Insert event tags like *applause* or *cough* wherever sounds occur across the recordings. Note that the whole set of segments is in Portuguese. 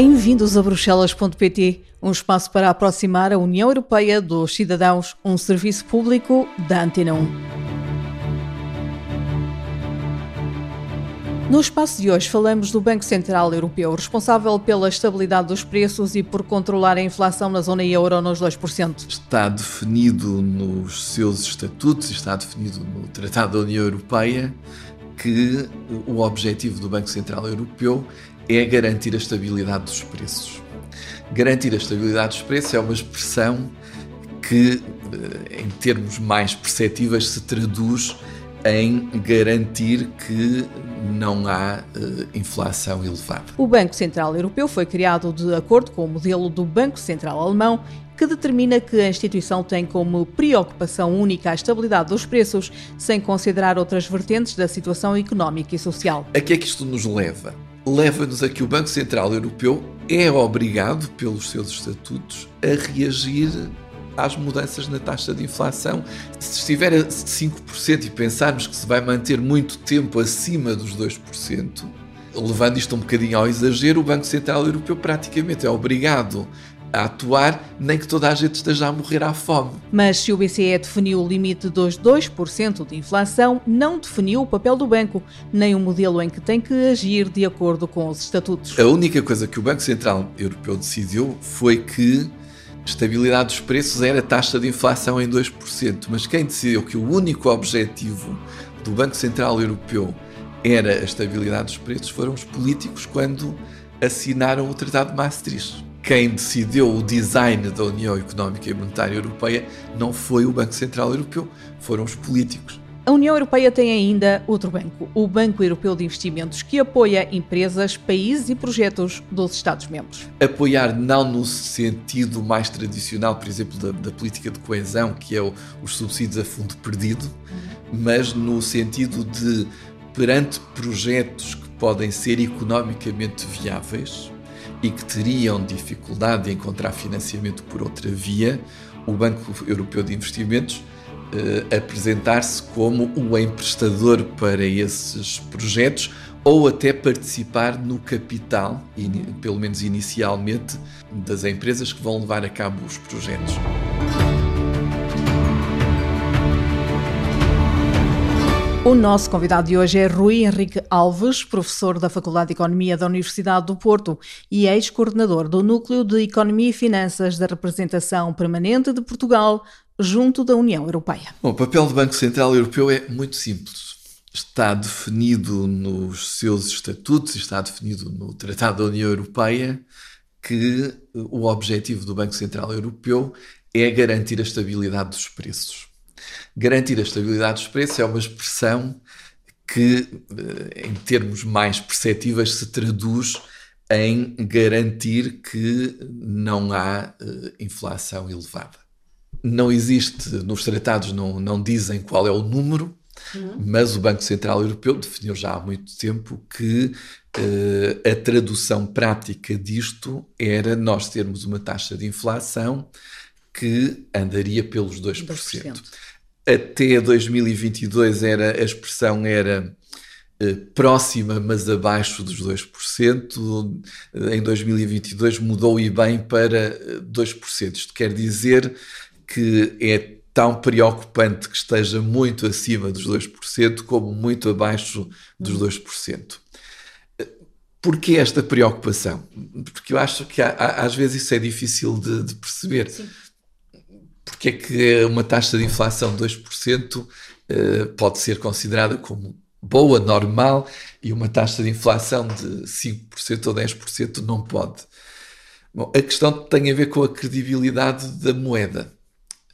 Bem-vindos a Bruxelas.pt, um espaço para aproximar a União Europeia dos cidadãos, um serviço público da Antena 1. No espaço de hoje falamos do Banco Central Europeu, responsável pela estabilidade dos preços e por controlar a inflação na zona euro nos 2%. Está definido nos seus estatutos, está definido no Tratado da União Europeia que o objetivo do Banco Central Europeu é garantir a estabilidade dos preços. Garantir a estabilidade dos preços é uma expressão que, eh, em termos mais perceptíveis, se traduz em garantir que não há uh, inflação elevada. O Banco Central Europeu foi criado de acordo com o modelo do Banco Central Alemão, que determina que a instituição tem como preocupação única a estabilidade dos preços, sem considerar outras vertentes da situação económica e social. A que é que isto nos leva? Leva-nos a que o Banco Central Europeu é obrigado, pelos seus estatutos, a reagir às mudanças na taxa de inflação. Se estiver a 5% e pensarmos que se vai manter muito tempo acima dos 2%, levando isto um bocadinho ao exagero, o Banco Central Europeu praticamente é obrigado a atuar, nem que toda a gente esteja a morrer à fome. Mas se o BCE definiu o limite dos 2% de inflação, não definiu o papel do banco, nem o modelo em que tem que agir de acordo com os estatutos. A única coisa que o Banco Central Europeu decidiu foi que estabilidade dos preços era a taxa de inflação em 2%, mas quem decidiu que o único objetivo do Banco Central Europeu era a estabilidade dos preços foram os políticos quando assinaram o Tratado de Maastricht. Quem decidiu o design da União Económica e Monetária Europeia não foi o Banco Central Europeu, foram os políticos. A União Europeia tem ainda outro banco, o Banco Europeu de Investimentos, que apoia empresas, países e projetos dos Estados-membros. Apoiar não no sentido mais tradicional, por exemplo, da, da política de coesão, que é o, os subsídios a fundo perdido, mas no sentido de, perante projetos que podem ser economicamente viáveis e que teriam dificuldade em encontrar financiamento por outra via, o Banco Europeu de Investimentos uh, apresentar-se como o emprestador para esses projetos ou até participar no capital, pelo menos inicialmente, das empresas que vão levar a cabo os projetos. O nosso convidado de hoje é Rui Henrique Alves, professor da Faculdade de Economia da Universidade do Porto e ex-coordenador do Núcleo de Economia e Finanças da Representação Permanente de Portugal junto da União Europeia. Bom, o papel do Banco Central Europeu é muito simples. Está definido nos seus estatutos, está definido no Tratado da União Europeia que o objetivo do Banco Central Europeu é garantir a estabilidade dos preços. Garantir a estabilidade dos preços é uma expressão que, eh, em termos mais perceptíveis, se traduz em garantir que não há uh, inflação elevada não existe, nos tratados não, não dizem qual é o número, uhum. mas o Banco Central Europeu definiu já há muito tempo que uh, a tradução prática disto era nós termos uma taxa de inflação que andaria pelos 2%. 2%. Até 2022 era, a expressão era uh, próxima, mas abaixo dos 2%. Em 2022 mudou e bem para 2%. Isto quer dizer que é tão preocupante que esteja muito acima dos 2% como muito abaixo dos 2%. Porquê esta preocupação? Porque eu acho que há, às vezes isso é difícil de, de perceber. Sim. Porque é que uma taxa de inflação de 2% uh, pode ser considerada como boa, normal, e uma taxa de inflação de 5% ou 10% não pode? Bom, a questão tem a ver com a credibilidade da moeda.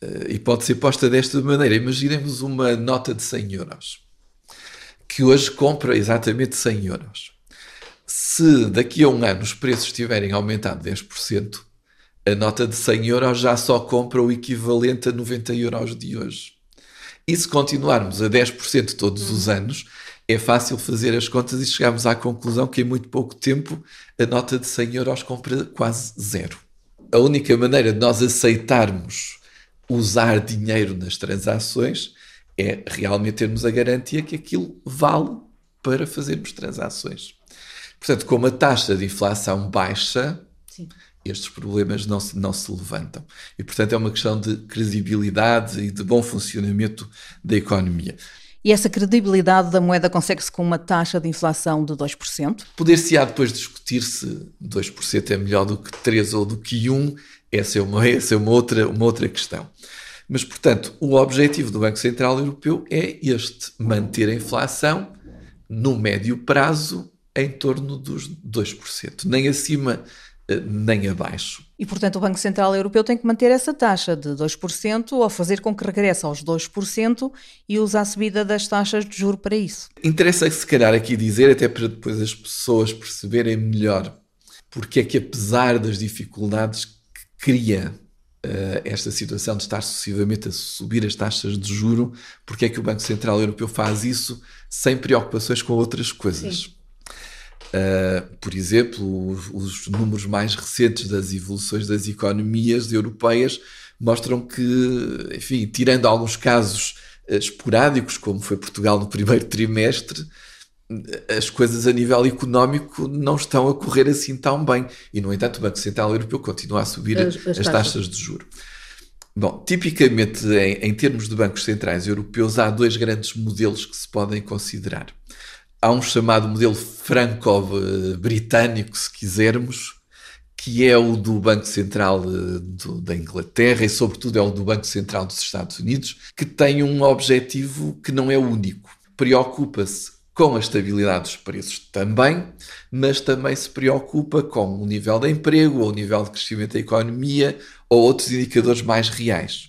Eh, e pode ser posta desta maneira. Imaginemos uma nota de 100 euros, que hoje compra exatamente 100 euros. Se daqui a um ano os preços tiverem aumentado 10%, a nota de 100 euros já só compra o equivalente a 90 euros de hoje. E se continuarmos a 10% todos os anos, é fácil fazer as contas e chegarmos à conclusão que em muito pouco tempo a nota de 100 euros compra quase zero. A única maneira de nós aceitarmos usar dinheiro nas transações é realmente termos a garantia que aquilo vale para fazermos transações. Portanto, como a taxa de inflação baixa, Sim. Estes problemas não se, não se levantam. E, portanto, é uma questão de credibilidade e de bom funcionamento da economia. E essa credibilidade da moeda consegue-se com uma taxa de inflação de 2%? Poder-se-á depois discutir se 2% é melhor do que 3% ou do que 1%, essa é uma, *laughs* essa é uma, outra, uma outra questão. Mas, portanto, o objetivo do Banco Central Europeu é este: manter a inflação no médio prazo em torno dos 2%, nem acima nem abaixo. E, portanto, o Banco Central Europeu tem que manter essa taxa de 2% ou fazer com que regresse aos 2% e use a subida das taxas de juro para isso. Interessa, se calhar, aqui dizer, até para depois as pessoas perceberem melhor porque é que, apesar das dificuldades que cria uh, esta situação de estar sucessivamente a subir as taxas de juro, porque é que o Banco Central Europeu faz isso sem preocupações com outras coisas. Sim. Uh, por exemplo, os, os, números mais recentes das evoluções das economias europeias mostram que, enfim, tirando alguns casos uh, esporádicos, como foi Portugal no primeiro trimestre, as coisas a nível económico não estão a correr assim tão bem. E, no entanto, o Banco Central Europeu continua a subir as, as, as taxas de juro. Bom, tipicamente, em, em termos de bancos centrais europeus, há dois grandes modelos que se podem considerar. Há um chamado modelo franco-britânico, se quisermos, que é o do Banco Central eh, do, da Inglaterra e, sobretudo, é o do Banco Central dos Estados Unidos, que tem um objetivo que não é único. Preocupa-se com a estabilidade dos preços também, mas também se preocupa com o nível de emprego, ou o nível de crescimento da economia, ou outros indicadores mais reais.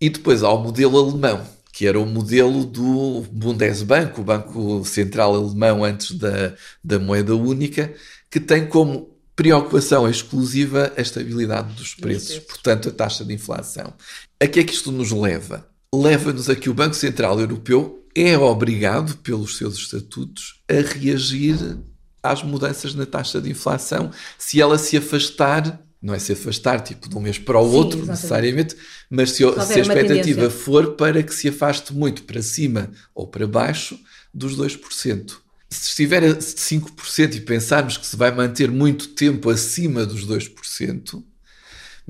E depois há o modelo alemão, que era o modelo do Bundesbank, o Banco Central Alemão antes da, da moeda única, que tem como preocupação exclusiva a estabilidade dos preços, portanto a taxa de inflação. A que é que isto nos leva? Leva-nos a que o Banco Central Europeu é obrigado, pelos seus estatutos, a reagir às mudanças na taxa de inflação se ela se afastar. Não é se afastar tipo de um mês para o Sim, outro, exatamente. necessariamente, mas se, se a expectativa for para que se afaste muito para cima ou para baixo dos 2%. Se estiver a 5% e pensarmos que se vai manter muito tempo acima dos 2%,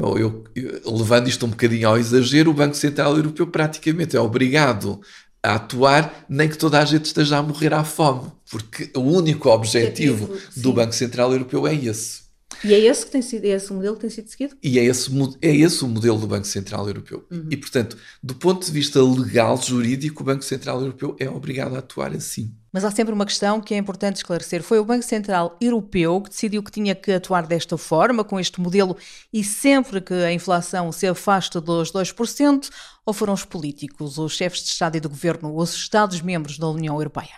Bom, eu, eu, levando isto um bocadinho ao exagero, o Banco Central Europeu praticamente é obrigado a atuar, nem que toda a gente esteja a morrer à fome, porque o único objetivo do Banco Central Europeu é esse. E é esse que tem sido, é esse o modelo que tem sido seguido? E é esse, é esse o modelo do Banco Central Europeu. Uhum. E, portanto, do ponto de vista legal, jurídico, o Banco Central Europeu é obrigado a atuar assim. Mas há sempre uma questão que é importante esclarecer. Foi o Banco Central Europeu que decidiu que tinha que atuar desta forma, com este modelo, e sempre que a inflação se afasta dos 2%, ou foram os políticos, os chefes de Estado e de Governo, os Estados-membros da União Europeia?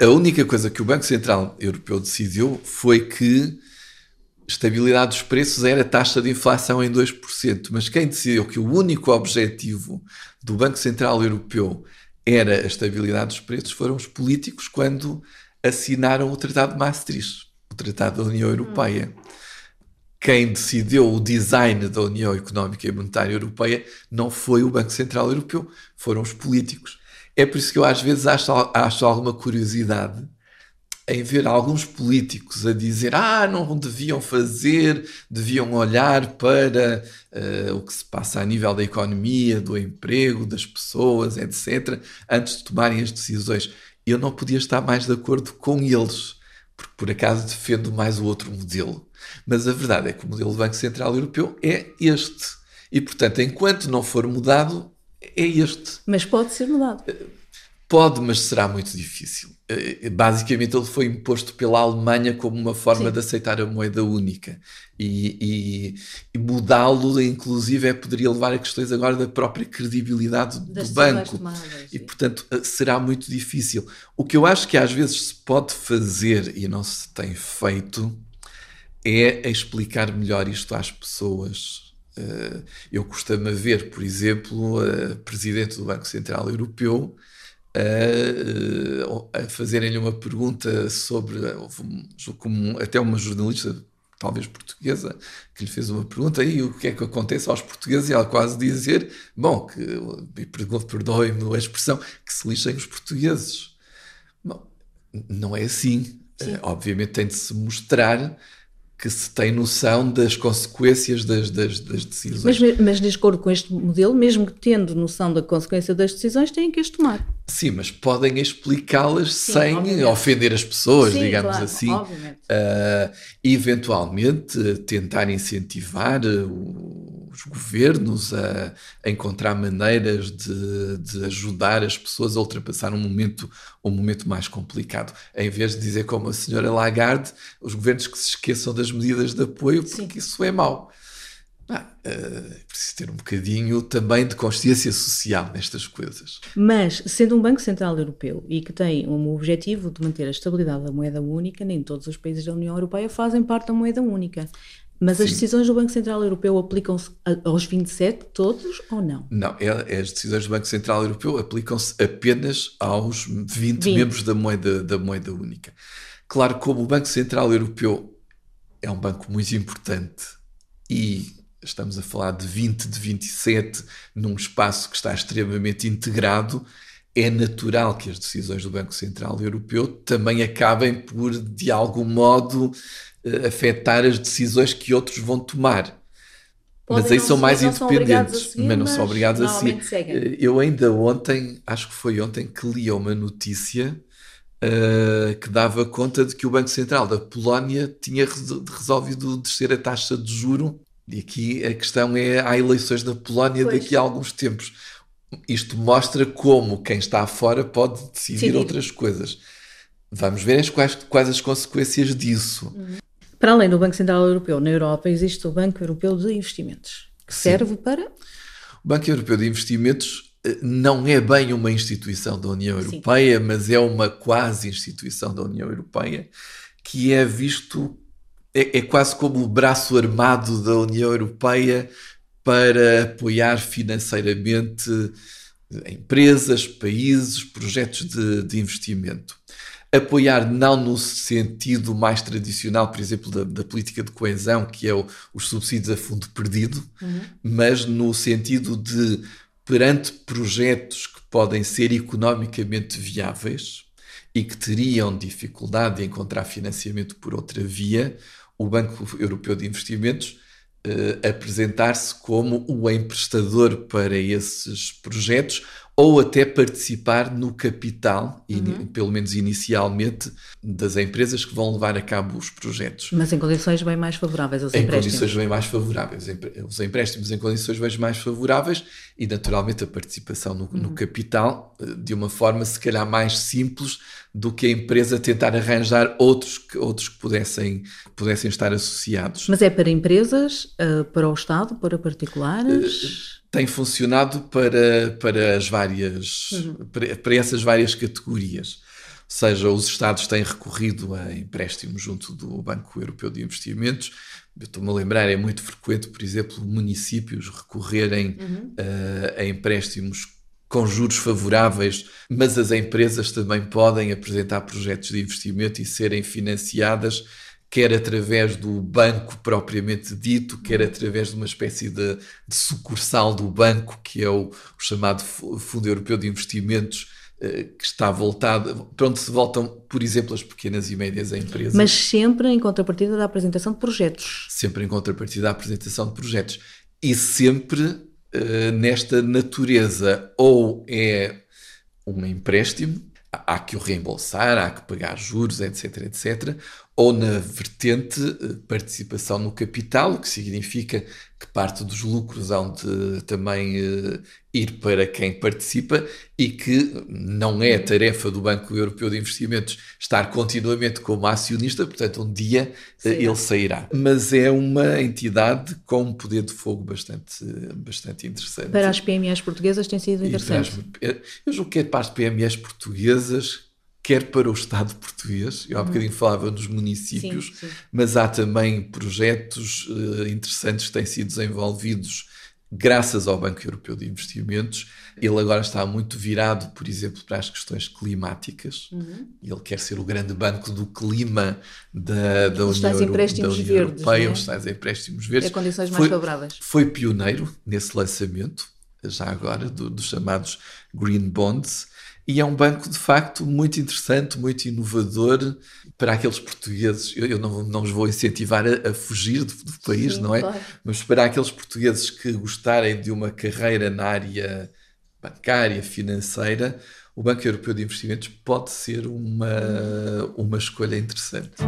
A única coisa que o Banco Central Europeu decidiu foi que estabilidade dos preços era a taxa de inflação em 2%, mas quem decidiu que o único objetivo do Banco Central Europeu era a estabilidade dos preços foram os políticos quando assinaram o Tratado de Maastricht, o Tratado da União Europeia. Quem decidiu o design da União Económica e Monetária Europeia não foi o Banco Central Europeu, foram os políticos. É por isso que eu às vezes acho, acho alguma curiosidade em ver alguns políticos a dizer ah, não deviam fazer, deviam olhar para uh, o que se passa a nível da economia, do emprego, das pessoas, etc., antes de tomarem as decisões. Eu não podia estar mais de acordo com eles, porque por acaso defendo mais o outro modelo. Mas a verdade é que o modelo do Banco Central Europeu é este. E, portanto, enquanto não for mudado, é este. Mas pode ser mudado. Pode, mas será muito difícil. Eh, basicamente, ele foi imposto pela Alemanha como uma forma Sim. de aceitar a moeda única. E, e, e mudá-lo, inclusive, é, poderia levar a questões agora da própria credibilidade das do banco. e, portanto, eh, será muito difícil. O que eu acho que às vezes se pode fazer e não se tem feito é explicar melhor isto às pessoas. Eh, eu costumo ver, por exemplo, a Presidente do Banco Central Europeu a, a fazerem-lhe uma pergunta sobre, como até uma jornalista, talvez portuguesa, que lhe fez uma pergunta e o que é que acontece aos portugueses e ela quase dizer, bom, que, perdoem-me a expressão, que se lixem os portugueses. Bom, não é assim. Uh, obviamente tem de se mostrar que se tem noção das consequências das, das, das decisões. Mas, mas, de acordo com este modelo, mesmo que tendo noção da consequência das decisões, têm que as tomar. Sim, mas podem explicá-las sem obviamente. ofender as pessoas, Sim, digamos claro, assim. Uh, eventualmente, tentar incentivar uh, os governos a, a encontrar maneiras de, de, ajudar as pessoas a ultrapassar um momento, um momento mais complicado. Em vez de dizer como a senhora Lagarde, os governos que se esqueçam das medidas de apoio, porque Sim. isso é mau. Ah, uh, preciso ter um bocadinho também de consciência social nestas coisas. Mas, sendo um Banco Central Europeu e que tem um objetivo de manter a estabilidade da moeda única, nem todos os países da União Europeia fazem parte da moeda única. Mas Sim. as decisões do Banco Central Europeu aplicam-se aos 27 todos ou não? Não, é, as decisões do Banco Central Europeu aplicam-se apenas aos 20, 20, membros da moeda, da moeda única. Claro, como o Banco Central Europeu é um banco muito importante e estamos a falar de 20, de 27, num espaço que está extremamente integrado, é natural que as decisões do Banco Central Europeu também acabem por, de algum modo, eh, afetar as decisões que outros vão tomar. Podem mas aí são mais independentes, seguir, mas não são obrigados a seguir. Eh, eu ainda ontem, acho que foi ontem, que li uma notícia uh, que dava conta de que o Banco Central da Polónia tinha resolvido descer a taxa de juro e aqui a questão é: há eleições na Polónia pois. daqui a alguns tempos. Isto mostra como quem está fora pode decidir Sim. outras coisas. Vamos ver quais, quais as consequências disso. Uhum. Para além do Banco Central Europeu, na Europa existe o Banco Europeu de Investimentos, que Sim. serve para. O Banco Europeu de Investimentos eh, não é bem uma instituição da União Europeia, Sim. mas é uma quase instituição da União Europeia, que é visto é, é quase como o braço armado da União Europeia para apoiar financeiramente empresas, países, projetos de, de, investimento. Apoiar não no sentido mais tradicional, por exemplo, da, da política de coesão, que é o, os subsídios a fundo perdido, uhum. mas no sentido de, perante projetos que podem ser economicamente viáveis e que teriam dificuldade de encontrar financiamento por outra via, o Banco Europeu de Investimentos uh, apresentar-se como o emprestador para esses projetos ou até participar no capital, uhum. pelo menos inicialmente, das empresas que vão levar a cabo os projetos. Mas em condições bem mais favoráveis aos em empréstimos. Em condições bem mais favoráveis. Os empréstimos em condições bem mais favoráveis e, naturalmente, a participação no, uhum. no capital eh, de uma forma, se calhar, mais simples do que a empresa tentar arranjar outros que, outros que pudessem, pudessem estar associados. Mas é para empresas, eh, para o Estado, para particulares? Uh, tem funcionado para, para as várias uhum. para, para, essas várias categorias. Ou seja, os Estados têm recorrido a empréstimos junto do Banco Europeu de Investimentos. Eu estou-me a lembrar, é muito frequente, por exemplo, municípios recorrerem uhum. a, a empréstimos com juros favoráveis, mas as empresas também podem apresentar projetos de investimento e serem financiadas quer através do banco propriamente dito, quer através de uma espécie de, de sucursal do banco, que é o, o, chamado Fundo Europeu de Investimentos, que está voltado, para onde se voltam, por exemplo, as pequenas e médias empresas. Mas sempre em contrapartida da apresentação de projetos. Sempre em contrapartida da apresentação de projetos. E sempre uh, nesta natureza, ou é um empréstimo, há que o reembolsar, há que pagar juros, etc, etc, ou na vertente eh, participação no capital, o que significa que parte dos lucros hão de também uh, ir para quem participa e que não é tarefa do Banco Europeu de Investimentos estar continuamente como acionista, portanto, um dia uh, ele sairá. Mas é uma entidade com um poder de fogo bastante, bastante interessante. Para as PMEs portuguesas tem sido interessante. Eu julgo que é para as PMEs portuguesas quer para o Estado português, eu há uhum. bocadinho falava dos municípios, sim, sim. mas há também projetos uh, interessantes que têm sido desenvolvidos graças ao Banco Europeu de Investimentos. Ele agora está muito virado, por exemplo, para as questões climáticas. Uhum. Ele quer ser o grande banco do clima da, da União, da União verdes, Europeia, os tais empréstimos verdes. É condições mais foi, favoráveis. Foi pioneiro nesse lançamento, já agora, do, dos chamados Green Bonds E é um banco, de facto, muito interessante, muito inovador para aqueles portugueses. Eu, eu não, não os vou incentivar a, a fugir do, do país, Sim, não é? Claro. Mas para aqueles portugueses que gostarem de uma carreira na área bancária, financeira, o Banco Europeu de Investimentos pode ser uma, uma escolha interessante.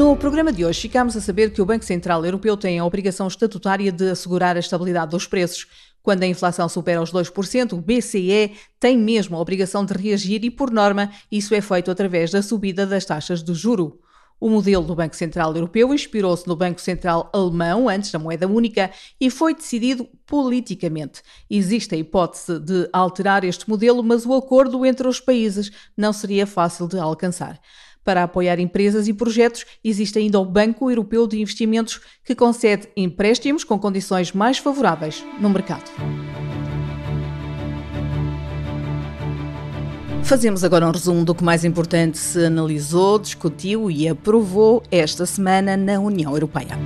No programa de hoje, ficamos a saber que o Banco Central Europeu tem a obrigação estatutária de assegurar a estabilidade dos preços. Quando a inflação supera os 2%, o BCE tem mesmo a obrigação de reagir e, por norma, isso é feito através da subida das taxas de juro. O modelo do Banco Central Europeu inspirou-se no Banco Central Alemão, antes da moeda única, e foi decidido politicamente. Existe a hipótese de alterar este modelo, mas o acordo entre os países não seria fácil de alcançar. Para apoiar empresas e projetos, existe ainda o Banco Europeu de Investimentos, que concede empréstimos com condições mais favoráveis no mercado. Fazemos agora um resumo do que mais importante se analisou, discutiu e aprovou esta semana na União Europeia.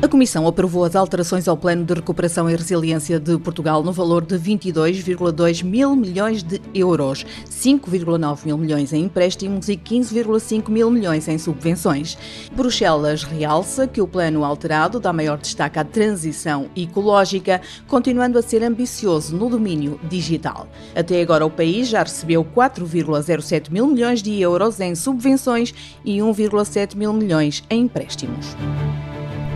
A Comissão aprovou as alterações ao Plano de Recuperação e Resiliência de Portugal no valor de 22,2 mil milhões de euros, 5,9 mil milhões em empréstimos e 15,5 mil milhões em subvenções. Bruxelas realça que o plano alterado dá maior destaque à transição ecológica, continuando a ser ambicioso no domínio digital. Até agora, o país já recebeu 4,07 mil milhões de euros em subvenções e 1,7 mil milhões em empréstimos.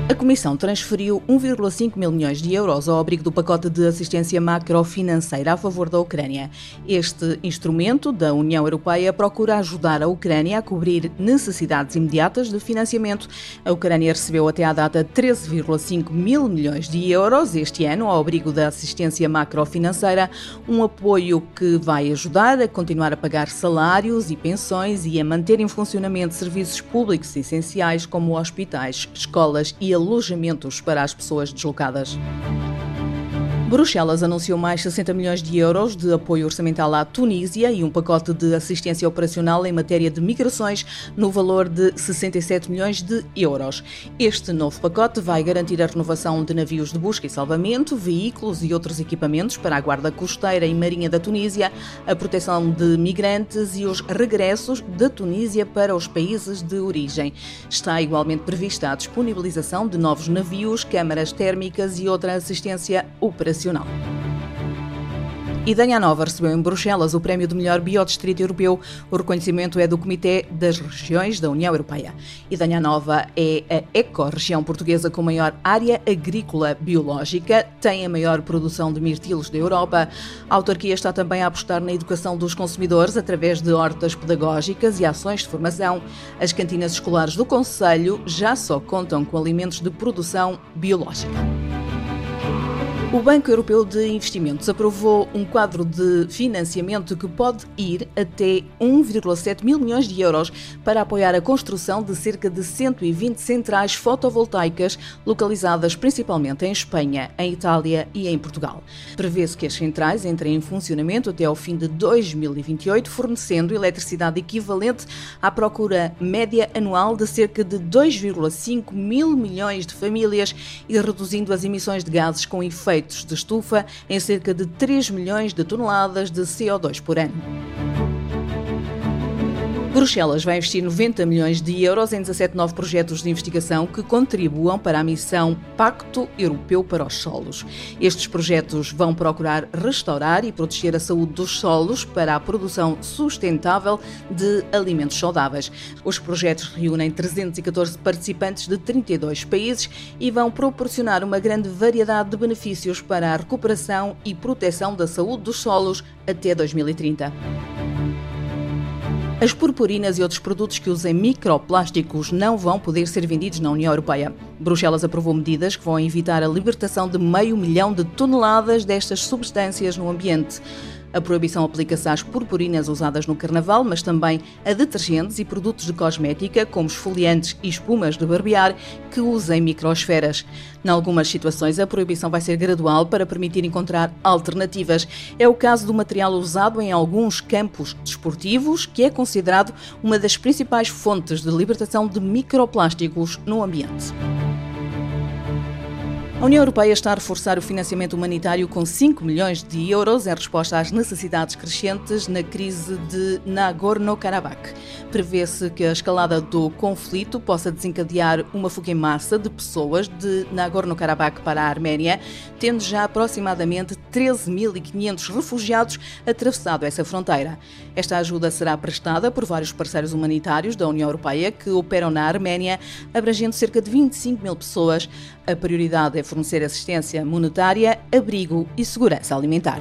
A Comissão transferiu 1,5 mil milhões de euros ao abrigo do pacote de assistência macrofinanceira a favor da Ucrânia. Este instrumento da União Europeia procura ajudar a Ucrânia a cobrir necessidades imediatas de financiamento. A Ucrânia recebeu até à data 13,5 mil milhões de euros este ano ao abrigo da assistência macrofinanceira, um apoio que vai ajudar a continuar a pagar salários e pensões e a manter em funcionamento serviços públicos essenciais como hospitais, escolas e alojamentos para as pessoas deslocadas. Bruxelas anunciou mais 60 milhões de euros de apoio orçamental à Tunísia e um pacote de assistência operacional em matéria de migrações no valor de 67 milhões de euros. Este novo pacote vai garantir a renovação de navios de busca e salvamento, veículos e outros equipamentos para a Guarda Costeira e Marinha da Tunísia, a proteção de migrantes e os regressos da Tunísia para os países de origem. Está igualmente prevista a disponibilização de novos navios, câmaras térmicas e outra assistência operacional nacional. Idanha Nova recebeu em Bruxelas o prémio de melhor biodistrito europeu. O reconhecimento é do Comitê das Regiões da União Europeia. Idanha Nova é a eco-região portuguesa com maior área agrícola biológica, tem a maior produção de mirtilos da Europa. A autarquia está também a apostar na educação dos consumidores através de hortas pedagógicas e ações de formação. As cantinas escolares do Conselho já só contam com alimentos de produção biológica. O Banco Europeu de Investimentos aprovou um quadro de financiamento que pode ir até 1,7 mil milhões de euros para apoiar a construção de cerca de 120 centrais fotovoltaicas localizadas principalmente em Espanha, em Itália e em Portugal. Prevê-se que as centrais entrem em funcionamento até ao fim de 2028, fornecendo eletricidade equivalente à procura média anual de cerca de 2,5 mil milhões de famílias e reduzindo as emissões de gases com efeito efeitos de estufa em cerca de 3 milhões de toneladas de CO2 por ano. Bruxelas vai investir 90 milhões de euros em 17 novos projetos de investigação que contribuam para a missão Pacto Europeu para os Solos. Estes projetos vão procurar restaurar e proteger a saúde dos solos para a produção sustentável de alimentos saudáveis. Os projetos reúnem 314 participantes de 32 países e vão proporcionar uma grande variedade de benefícios para a recuperação e proteção da saúde dos solos até 2030. As purpurinas e outros produtos que usem microplásticos não vão poder ser vendidos na União Europeia. Bruxelas aprovou medidas que vão evitar a libertação de meio milhão de toneladas destas substâncias no ambiente. A proibição aplica-se às purpurinas usadas no carnaval, mas também a detergentes e produtos de cosmética, como esfoliantes e espumas de barbear, que usem microsferas. Em algumas situações, a proibição vai ser gradual para permitir encontrar alternativas. É o caso do material usado em alguns campos desportivos, que é considerado uma das principais fontes de libertação de microplásticos no ambiente. A União Europeia está a reforçar o financiamento humanitário com 5 milhões de euros em resposta às necessidades crescentes na crise de Nagorno-Karabakh. Prevê-se que a escalada do conflito possa desencadear uma fuga em massa de pessoas de Nagorno-Karabakh para a Arménia, tendo já aproximadamente 13.500 refugiados atravessado essa fronteira. Esta ajuda será prestada por vários parceiros humanitários da União Europeia que operam na Arménia, abrangendo cerca de 25 mil pessoas. A prioridade é fornecer assistência monetária, abrigo e segurança alimentar.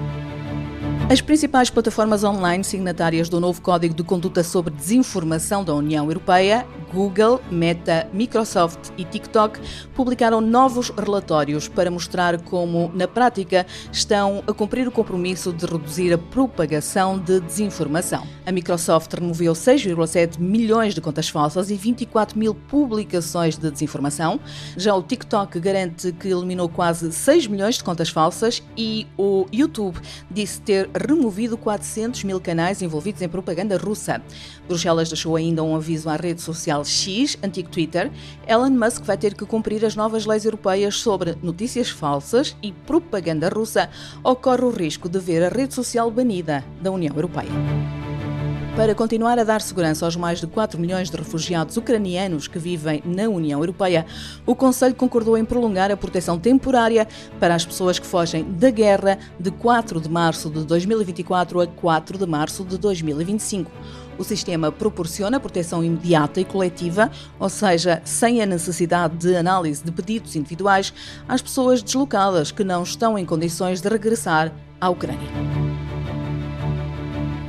As principais plataformas online signatárias do novo Código de Conduta sobre Desinformação da União Europeia, Google, Meta, Microsoft e TikTok, publicaram novos relatórios para mostrar como, na prática, estão a cumprir o compromisso de reduzir a propagação de desinformação. A Microsoft removeu 6,7 milhões de contas falsas e 24 mil publicações de desinformação. Já o TikTok garante que eliminou quase 6 milhões de contas falsas e o YouTube disse ter removido 400 mil canais envolvidos em propaganda russa. Bruxelas deixou ainda um aviso à rede social X, antigo Twitter. Elon Musk vai ter que cumprir as novas leis europeias sobre notícias falsas e propaganda russa. Ocorre o risco de ver a rede social banida da União Europeia. Para continuar a dar segurança aos mais de 4 milhões de refugiados ucranianos que vivem na União Europeia, o Conselho concordou em prolongar a proteção temporária para as pessoas que fogem da guerra de 4 de março de 2024 a 4 de março de 2025. O sistema proporciona proteção imediata e coletiva, ou seja, sem a necessidade de análise de pedidos individuais às pessoas deslocadas que não estão em condições de regressar à Ucrânia.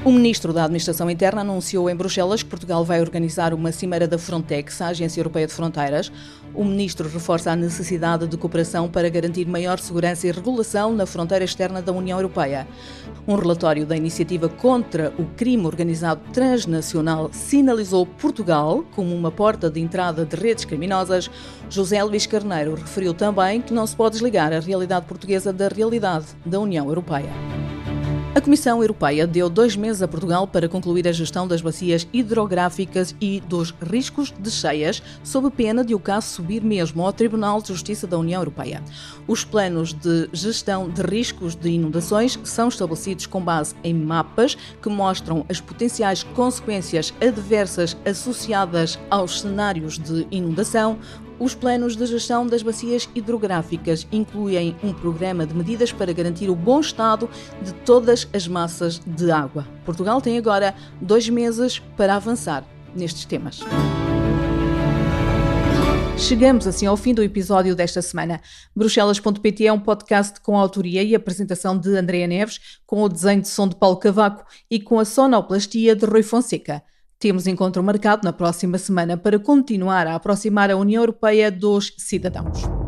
O ministro da Administração Interna anunciou em Bruxelas que Portugal vai organizar uma cimeira da Frontex, a Agência Europeia de Fronteiras. O ministro reforça a necessidade de cooperação para garantir maior segurança e regulação na fronteira externa da União Europeia. Um relatório da iniciativa contra o crime organizado transnacional sinalizou Portugal como uma porta de entrada de redes criminosas. José Luís Carneiro referiu também que não se pode desligar a realidade portuguesa da realidade da União Europeia. A Comissão Europeia deu dois meses a Portugal para concluir a gestão das bacias hidrográficas e dos riscos de cheias, sob pena de o caso subir mesmo ao Tribunal de Justiça da União Europeia. Os planos de gestão de riscos de inundações são estabelecidos com base em mapas que mostram as potenciais consequências adversas associadas aos cenários de inundação, os planos de gestão das bacias hidrográficas incluem um programa de medidas para garantir o bom estado de todas as massas de água. Portugal tem agora dois meses para avançar nestes temas. Chegamos assim ao fim do episódio desta semana. Bruxelas.pt é um podcast com a autoria e apresentação de Andréa Neves, com o desenho de som de Paulo Cavaco e com a sonoplastia de Rui Fonseca. Temos encontro marcado na próxima semana para continuar a aproximar a União Europeia dos cidadãos.